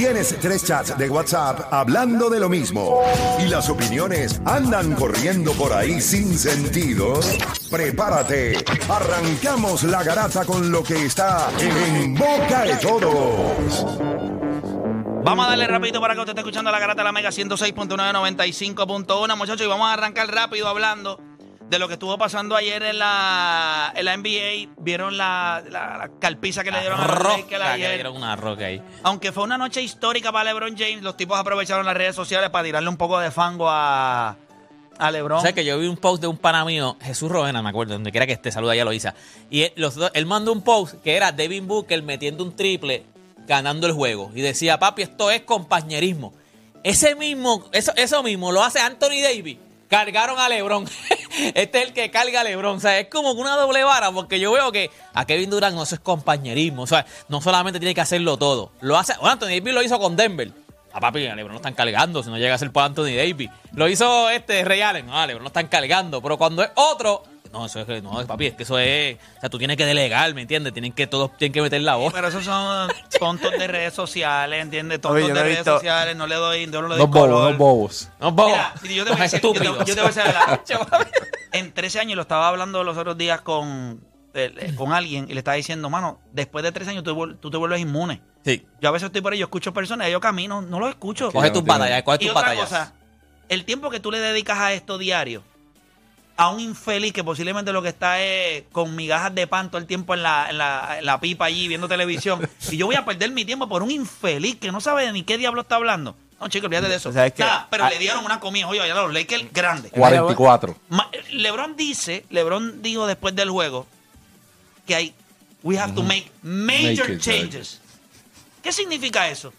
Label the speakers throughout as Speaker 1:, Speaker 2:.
Speaker 1: Tienes tres chats de WhatsApp hablando de lo mismo y las opiniones andan corriendo por ahí sin sentido. Prepárate, arrancamos la garata con lo que está en boca de todos.
Speaker 2: Vamos a darle rapidito para que usted esté escuchando la garata de la Mega 106.995.1, muchachos, y vamos a arrancar rápido hablando de lo que estuvo pasando ayer en la, en la NBA. Vieron la, la, la calpiza que le dieron a Lakers
Speaker 3: que le
Speaker 2: ayer.
Speaker 3: dieron una roca ahí.
Speaker 2: Aunque fue una noche histórica para LeBron James, los tipos aprovecharon las redes sociales para tirarle un poco de fango a, a LeBron.
Speaker 3: O sea, que yo vi un post de un pana mío, Jesús Rovena, me acuerdo, donde quiera que esté, saluda ya lo hizo. Y él, los dos- él mandó un post que era Devin Booker metiendo un triple, ganando el juego. Y decía, papi, esto es compañerismo. Ese mismo, eso, eso mismo lo hace Anthony Davis. Cargaron a LeBron. este es el que carga a LeBron. O sea, es como una doble vara, porque yo veo que a Kevin Durant no eso es compañerismo. O sea, no solamente tiene que hacerlo todo. Lo hace, bueno, Anthony Davis lo hizo con Denver. A papi, a LeBron lo están cargando, si no llega a ser por Anthony Davis. Lo hizo este Ray Allen, no, a LeBron lo están cargando. Pero cuando es otro, no, eso es que, no, papi, es que eso es, o sea, tú tienes que delegar, ¿me entiendes? Tienen que, todos tienen que meter la voz.
Speaker 2: Pero esos son tontos de redes sociales, ¿entiendes? Tontos
Speaker 4: Oye, yo
Speaker 2: de
Speaker 4: no he
Speaker 2: redes
Speaker 4: visto-
Speaker 2: sociales, no le doy, no le doy
Speaker 5: Dos bobos, dos bobos.
Speaker 3: No, bobo.
Speaker 2: Mira, yo te voy a decir, yo te, yo te voy a decir la. En 13 años lo estaba hablando los otros días con, eh, eh, con alguien y le estaba diciendo, mano, después de 13 años tú, vuel- tú te vuelves inmune.
Speaker 3: Sí.
Speaker 2: Yo a veces estoy por ahí, yo escucho personas, yo camino, no los escucho.
Speaker 3: Coge
Speaker 5: no
Speaker 3: tus batallas, coge
Speaker 2: Y
Speaker 3: tus
Speaker 2: otra
Speaker 3: batallas.
Speaker 2: cosa, el tiempo que tú le dedicas a esto diario, a un infeliz que posiblemente lo que está es con migajas de pan todo el tiempo en la, en la, en la pipa allí viendo televisión, y yo voy a perder mi tiempo por un infeliz que no sabe ni qué diablo está hablando. No, chicos, olvídate de eso.
Speaker 4: O sea, es que-
Speaker 2: Nada, pero
Speaker 4: ah-
Speaker 2: le dieron una comida, oye, a los Lakers grandes.
Speaker 5: 44.
Speaker 2: Ma- Lebron dice, Lebron dijo después del juego que hay we have to make major
Speaker 5: Major
Speaker 2: changes. ¿Qué significa eso?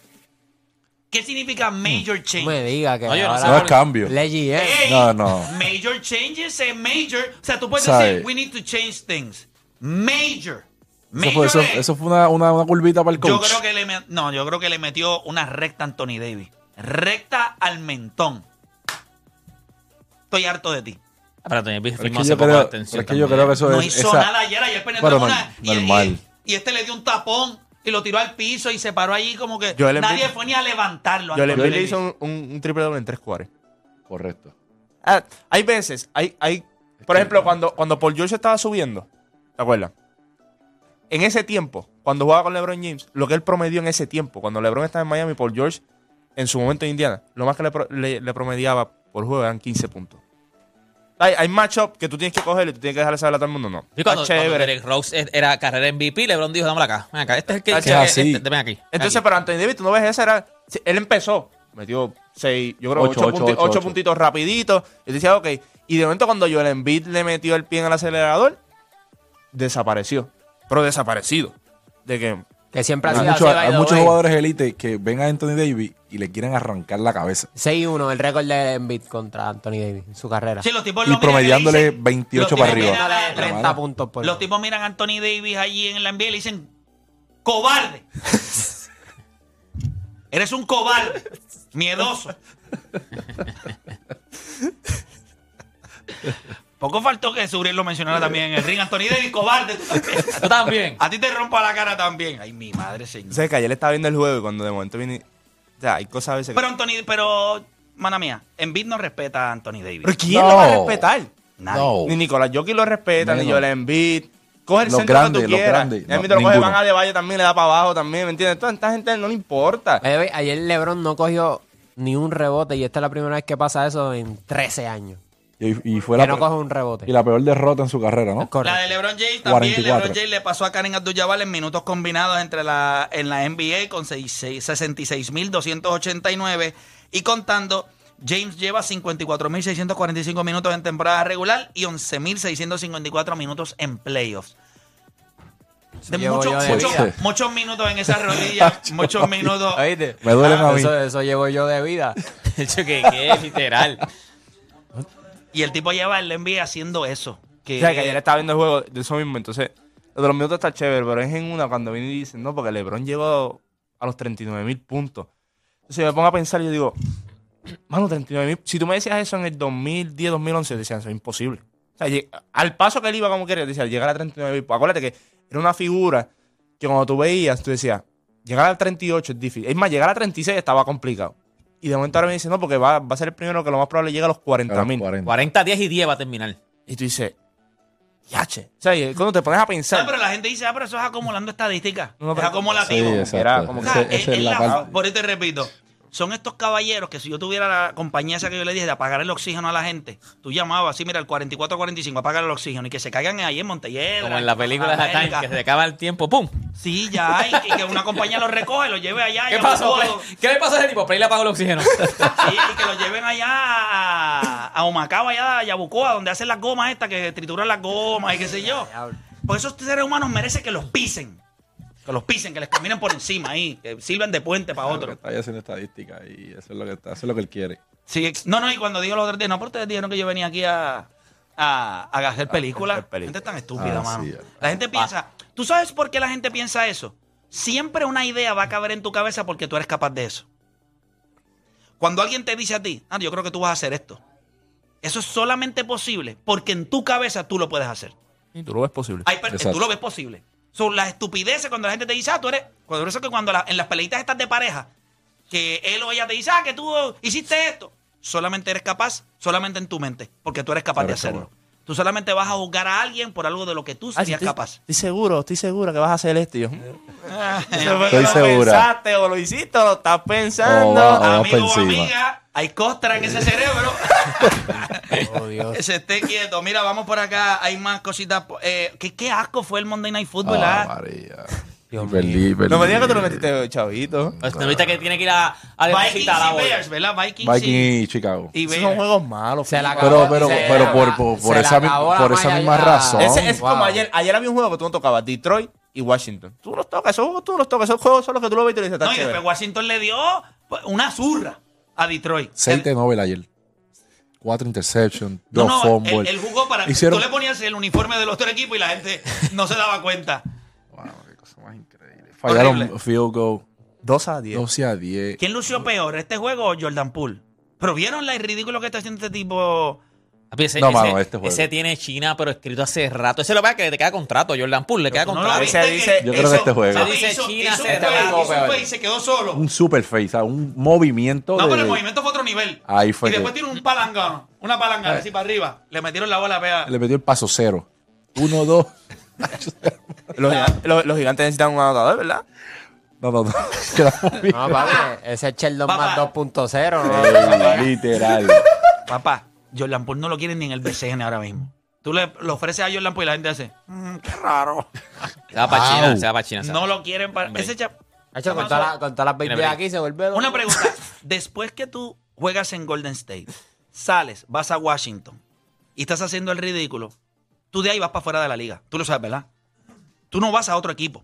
Speaker 2: ¿Qué significa major
Speaker 6: No
Speaker 2: changes?
Speaker 6: me diga que
Speaker 3: No, yo no
Speaker 6: ahora
Speaker 5: No es cambio.
Speaker 6: Leggy, ¿eh?
Speaker 2: Ey,
Speaker 5: No, no.
Speaker 2: Major changes es major. O sea, tú puedes
Speaker 5: Sabe.
Speaker 2: decir, we need to change things. Major.
Speaker 5: Eso
Speaker 2: Major
Speaker 5: fue, eso,
Speaker 2: es-
Speaker 5: eso fue una, una, una curvita para el
Speaker 2: yo
Speaker 5: coach.
Speaker 2: creo que le me- no, yo creo que le metió una recta a Anthony Davis. Recta al mentón. Estoy harto de ti.
Speaker 3: Pero Anthony Davis
Speaker 5: Pero es
Speaker 3: firmó
Speaker 5: que
Speaker 3: hace
Speaker 5: yo
Speaker 3: poco
Speaker 5: creo, pero es que yo creo que eso
Speaker 2: no
Speaker 5: es.
Speaker 2: hizo
Speaker 5: esa-
Speaker 2: nada ayer, ayer penetró en
Speaker 5: no-
Speaker 2: una y,
Speaker 5: normal.
Speaker 2: y- y este le dio un tapón y lo tiró al piso y se paró allí como que
Speaker 4: Joel Embiid-
Speaker 2: nadie fue ni a levantarlo.
Speaker 4: Yo le,
Speaker 2: Anthony
Speaker 4: le
Speaker 2: Davis.
Speaker 4: hizo un, un- un triple doble en tres cuartos.
Speaker 5: Correcto.
Speaker 4: Ah, hay veces, hay, hay, por ejemplo, cuando, cuando Paul George estaba subiendo, ¿te acuerdas? En ese tiempo, cuando jugaba con LeBron James, lo que él promedió en ese tiempo, cuando LeBron estaba en Miami, Paul George, en su momento en Indiana, lo más que le, pro- le- le promediaba por juego eran 15 puntos. Hay, hay matchup que tú tienes que coger y tú tienes que dejarle saber a todo el mundo, no.
Speaker 3: Y cuando,
Speaker 4: Está
Speaker 3: cuando
Speaker 4: chévere.
Speaker 3: Derek Rose era carrera MVP, LeBron dijo, dámela acá. Ven acá, este es el que...
Speaker 4: Ah,
Speaker 3: este,
Speaker 4: es
Speaker 5: así.
Speaker 3: este, ven aquí.
Speaker 4: Entonces,
Speaker 3: aquí.
Speaker 4: para Anthony Davis, tú no ves esa, era, él empezó, metió 6, yo creo
Speaker 5: Ocho,
Speaker 4: 8
Speaker 5: ocho, ocho, ocho.
Speaker 4: puntitos rapiditos, y decía, ok, y de momento cuando Joel Embiid le metió el pie en el acelerador, desapareció, pero desaparecido. De que,
Speaker 6: Que siempre ha
Speaker 5: Hay,
Speaker 6: sido
Speaker 5: muchos-
Speaker 6: así, by
Speaker 5: hay
Speaker 6: the
Speaker 5: muchos
Speaker 6: way.
Speaker 5: jugadores elite que ven a Anthony Davis y le quieren arrancar la cabeza.
Speaker 6: 6-1 el récord de Embiid contra Anthony Davis en su carrera.
Speaker 2: Sí, los tipos
Speaker 5: Y
Speaker 2: lo
Speaker 5: promediándole
Speaker 2: dicen-
Speaker 5: 28
Speaker 2: los tipos
Speaker 5: para arriba.
Speaker 2: miran a la-
Speaker 6: Dándole 30 puntos por
Speaker 2: Los tipos miran a Anthony Davis allí en la NBA y le dicen, cobarde. Eres un cobarde, miedoso. Poco faltó que Suriel lo mencionara también en el ring. Anthony Davis, cobarde. tú también.
Speaker 3: Tú también.
Speaker 2: A ti te rompa la cara también. Ay, mi madre, señor.
Speaker 4: sé que ayer estaba viendo el juego y cuando de momento viene, o sea, hay cosas a veces que-
Speaker 2: Pero Anthony, pero, mana mía, Embiid no respeta a Anthony Davis.
Speaker 4: ¿Pero quién
Speaker 5: No.
Speaker 4: lo va a respetar?
Speaker 2: Nadie.
Speaker 5: No.
Speaker 4: Ni Nicolás Jokic lo respeta, ni
Speaker 5: Menos.
Speaker 4: Joel Embiid. Coge el
Speaker 5: Los
Speaker 4: centro
Speaker 5: grandes,
Speaker 4: que tú
Speaker 5: los
Speaker 4: quieras.
Speaker 5: grandes.
Speaker 4: Y lo coge,
Speaker 5: ninguno.
Speaker 4: van a De Valle también, le da para abajo también, ¿me entiendes? Toda esta gente no le importa.
Speaker 6: By the way, ayer LeBron no cogió ni un rebote y esta es la primera vez que pasa eso en 13 años.
Speaker 5: Y, y fue
Speaker 6: Que
Speaker 5: la,
Speaker 6: no coge un rebote.
Speaker 5: y la peor derrota en su carrera, ¿no?
Speaker 6: Correcto.
Speaker 2: La de LeBron James también.
Speaker 5: 44.
Speaker 2: LeBron James le pasó a Karen Abdul-Jabbar en minutos combinados entre la, en la NBA con seis- seis- 66.289 y contando. James lleva 54.645 minutos en temporada regular y 11.654 minutos en playoffs. De muchos,
Speaker 6: yo de
Speaker 2: muchos- minutos en esa rodilla, muchos minutos.
Speaker 6: ¿Oíste?
Speaker 5: Me duelen a mí.
Speaker 6: Eso, eso llevo yo de vida.
Speaker 3: De hecho, que, que es literal.
Speaker 2: Y el tipo lleva el NBA haciendo eso. Que,
Speaker 4: O sea, que ayer estaba viendo el juego de eso mismo. Entonces, lo de los minutos está chévere, pero es en una cuando viene y dicen, no, porque LeBron llegó a los 39 mil puntos. Entonces, me pongo a pensar y yo digo, mano, 39 mil. Si tú me decías eso en el 2010, 2011, decían, eso es imposible. O sea, al paso que él iba como quería, decía, llegar a 39 mil. Acuérdate que era una figura que cuando tú veías, tú decías, llegar al 38 es difícil. Es más, llegar a 36 estaba complicado. Y de momento ahora me dice, no, porque va, va a ser el primero que lo más probable llega a los 40 mil.
Speaker 5: 40.
Speaker 3: 40, 10 y 10 va a terminar.
Speaker 4: Y tú dices, yache. O sea, y cuando te pones a pensar.
Speaker 2: No, pero la gente dice, ah, pero eso es acumulando estadísticas.
Speaker 4: No,
Speaker 2: es acumulativo.
Speaker 5: Sí,
Speaker 2: O
Speaker 4: como
Speaker 2: sea,
Speaker 5: Ese-
Speaker 2: es-
Speaker 5: esa es
Speaker 2: es
Speaker 5: la
Speaker 2: la-
Speaker 5: parte.
Speaker 2: por eso te repito, son estos caballeros que si yo tuviera la compañía esa que yo le dije de apagar el oxígeno a la gente, tú llamabas así, mira, el 44-45, apagar el oxígeno y que se caigan ahí en Montelledra.
Speaker 3: Como en la película de. Time, que se acaba el tiempo, ¡pum!
Speaker 2: Sí, ya, y, y que una compañía los recoge, los lleve allá.
Speaker 3: ¿Qué pasó? ¿Qué le pasó a ese tipo? Play le apagó el oxígeno.
Speaker 2: Sí, y que los lleven allá a, a Humacao, allá a Yabucoa, donde hacen las gomas estas, que trituran las gomas y qué sé yo. Por eso estos seres humanos merecen que los pisen. Que los pisen, que les caminen por encima ahí, que sirvan de puente para otro.
Speaker 5: que Está ahí haciendo estadística y eso es lo que está, eso es lo que él quiere.
Speaker 2: Sí, no, no, y cuando digo los otros días, no, pero ustedes dijeron que yo venía aquí a, a, a hacer películas. La gente es tan estúpida,
Speaker 5: Ah,
Speaker 2: mano.
Speaker 5: sí,
Speaker 2: la gente piensa, ¿tú sabes por qué la gente piensa eso? Siempre una idea va a caber en tu cabeza porque tú eres capaz de eso. Cuando alguien te dice a ti, ah, yo creo que tú vas a hacer esto. Eso es solamente posible porque en tu cabeza tú lo puedes hacer.
Speaker 4: Y tú lo ves posible.
Speaker 2: Hay tú lo ves posible. Son las estupideces cuando la gente te dice, ah, tú eres. Cuando eso que cuando la- en las peleitas estás de pareja, que él o ella te dice, ah, que tú hiciste esto. Solamente eres capaz, solamente en tu mente, porque tú eres capaz de hacerlo. Tú solamente vas a juzgar a alguien por algo de lo que tú
Speaker 4: Ah,
Speaker 2: serías
Speaker 4: estoy,
Speaker 2: capaz.
Speaker 4: Estoy seguro, estoy seguro que vas a hacer esto. Yo, "Mm, eso fue que
Speaker 5: Estoy
Speaker 4: lo
Speaker 5: segura.
Speaker 4: pensaste o lo hiciste o lo estás pensando.
Speaker 5: Oh, wow.
Speaker 2: Amigo o amiga, hay costra en ese cerebro.
Speaker 6: Oh, Dios.
Speaker 2: Se esté quieto. Mira, vamos por acá. Hay más cositas. Eh, ¿qué, qué asco fue el Monday Night Football,
Speaker 5: Ah,
Speaker 2: ¿ah?
Speaker 5: María.
Speaker 6: Dios
Speaker 5: Y perdí, perdí.
Speaker 4: No me digas que tú lo metiste, chavito.
Speaker 3: Pues, ¿No viste que tiene que ir a, a
Speaker 2: Vikings y? Bears, ¿verdad? Vikings
Speaker 5: Viking
Speaker 2: y,
Speaker 5: y Chicago.
Speaker 2: y
Speaker 4: Esos son
Speaker 2: Bears.
Speaker 4: juegos malos.
Speaker 6: Se la
Speaker 4: fíjate.
Speaker 5: Pero, pero,
Speaker 6: se
Speaker 5: pero
Speaker 6: la-
Speaker 5: por, por, por
Speaker 6: se la
Speaker 5: esa, por misma razón.
Speaker 4: Ese es
Speaker 6: Wow.
Speaker 4: como ayer. Ayer había un juego que tú no tocabas. Detroit y Washington. Tú los tocas. Esos juegos tú los tocas. Esos juegos son los que tú lo ves y te dices,
Speaker 2: No, y después Washington le dio una zurra a Detroit.
Speaker 5: 6 de Nobel ayer. 4 interceptions,
Speaker 2: No,
Speaker 5: 2
Speaker 2: no,
Speaker 5: fumbles.
Speaker 2: él, él jugó para.
Speaker 5: Hicieron...
Speaker 2: Tú le ponías el uniforme del otro equipo y la gente no se daba cuenta.
Speaker 5: Wow, qué cosa más increíble. Fallaron
Speaker 2: Horrible.
Speaker 5: field goal
Speaker 4: 2 a 10.
Speaker 5: 12 a 10.
Speaker 2: ¿Quién lució peor, este juego o Jordan Poole? Pero vieron la ridículo que está haciendo este tipo.
Speaker 3: Papi, Ese,
Speaker 5: No,
Speaker 3: ese-
Speaker 5: mano, este juego.
Speaker 3: ese tiene China, pero escrito hace rato. Ese lo que que te queda contrato, Jordan Poole, le queda
Speaker 2: ¿Tú no lo
Speaker 3: contrato.
Speaker 2: viste
Speaker 4: Ese dice-
Speaker 5: Yo creo que este juego.
Speaker 3: Se dice
Speaker 2: hizo-
Speaker 3: China,
Speaker 2: hizo
Speaker 3: se
Speaker 2: hizo quedó solo.
Speaker 5: Un super face, ¿sabes? un movimiento
Speaker 2: No,
Speaker 5: de...
Speaker 2: pero el movimiento fue otro nivel.
Speaker 5: Ahí fue
Speaker 2: Y
Speaker 5: que-
Speaker 2: después tiene un palangano, una palangana así para arriba. Le metieron la bola pega.
Speaker 5: Le metió el paso cero. 1, 2.
Speaker 4: Los, gigantes- los- los gigantes necesitan un anotador, ¿verdad?
Speaker 5: No, no, no.
Speaker 6: No, papi, ese es Sheldon más 2.0. ¿no?
Speaker 5: Ey, literal.
Speaker 2: Papá, Jordan Poole no lo quieren ni en el BCN ahora mismo. Tú le, le ofreces a Jordan Poole y la gente hace, "Mm, qué raro.
Speaker 3: Se va para China, se va para China. se va.
Speaker 2: No lo quieren para...
Speaker 3: Hombre.
Speaker 2: Ese cha-
Speaker 6: Hacho, con, todas las- con todas las
Speaker 3: Tiene
Speaker 6: babies
Speaker 3: break.
Speaker 6: aquí se vuelve loco.
Speaker 2: Una pregunta. Después que tú juegas en Golden State, sales, vas a Washington y estás haciendo el ridículo, tú de ahí vas para fuera de la liga. Tú lo sabes, ¿verdad? Tú no vas a otro equipo.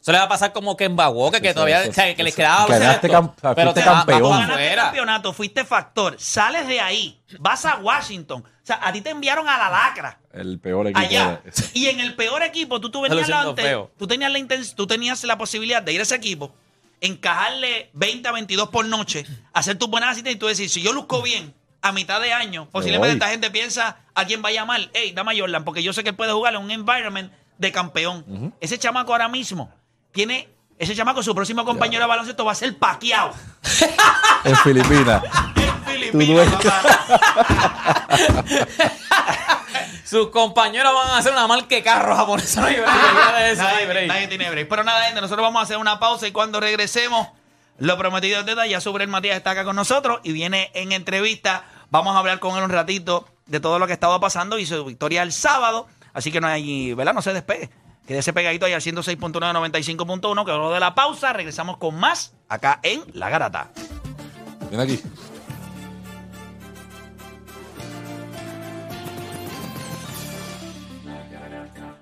Speaker 3: Eso le va a pasar como que en Baguoque, que
Speaker 5: Eso,
Speaker 3: todavía
Speaker 5: eso,
Speaker 3: o sea, que les quedaba
Speaker 5: camp-
Speaker 3: pero te va- va
Speaker 5: campeón.
Speaker 2: Ganaste el campeonato, fuiste factor, sales de ahí, vas a Washington. O sea, a ti te enviaron a la lacra.
Speaker 5: El peor equipo.
Speaker 2: allá.
Speaker 5: de-
Speaker 2: Y en el peor equipo, tú, tú venías antes, tú tenías la inten- tú tenías la posibilidad de ir a ese equipo, encajarle 20 a 22 por noche, hacer tus buenas citas y tú decir, si yo luzco bien a mitad de año, posiblemente esta gente piensa, alguien va a llamar, hey, dame a Jordan, porque yo sé que él puede jugar en un environment de campeón. Ese chamaco ahora mismo tiene, ese chamaco, su próximo compañero de baloncesto va a ser paqueado.
Speaker 5: En Filipinas.
Speaker 2: En Filipinas.
Speaker 3: Sus compañeros van a hacer una marca de carro japonesa. No hay break, olvídate de eso, no hay
Speaker 2: nadie,
Speaker 3: break.
Speaker 2: nadie tiene break. Pero nada, gente, nosotros vamos a hacer una pausa y cuando regresemos, lo prometido es deuda. Ya sobre el Matías está acá con nosotros y viene en entrevista. Vamos a hablar con él un ratito de todo lo que estaba pasando y su victoria el sábado. Así que no hay, ¿verdad? No se despegue. Quédese pegadito ahí al 106.9, 95.1, que luego de la pausa regresamos con más acá en La Garata.
Speaker 5: Ven aquí.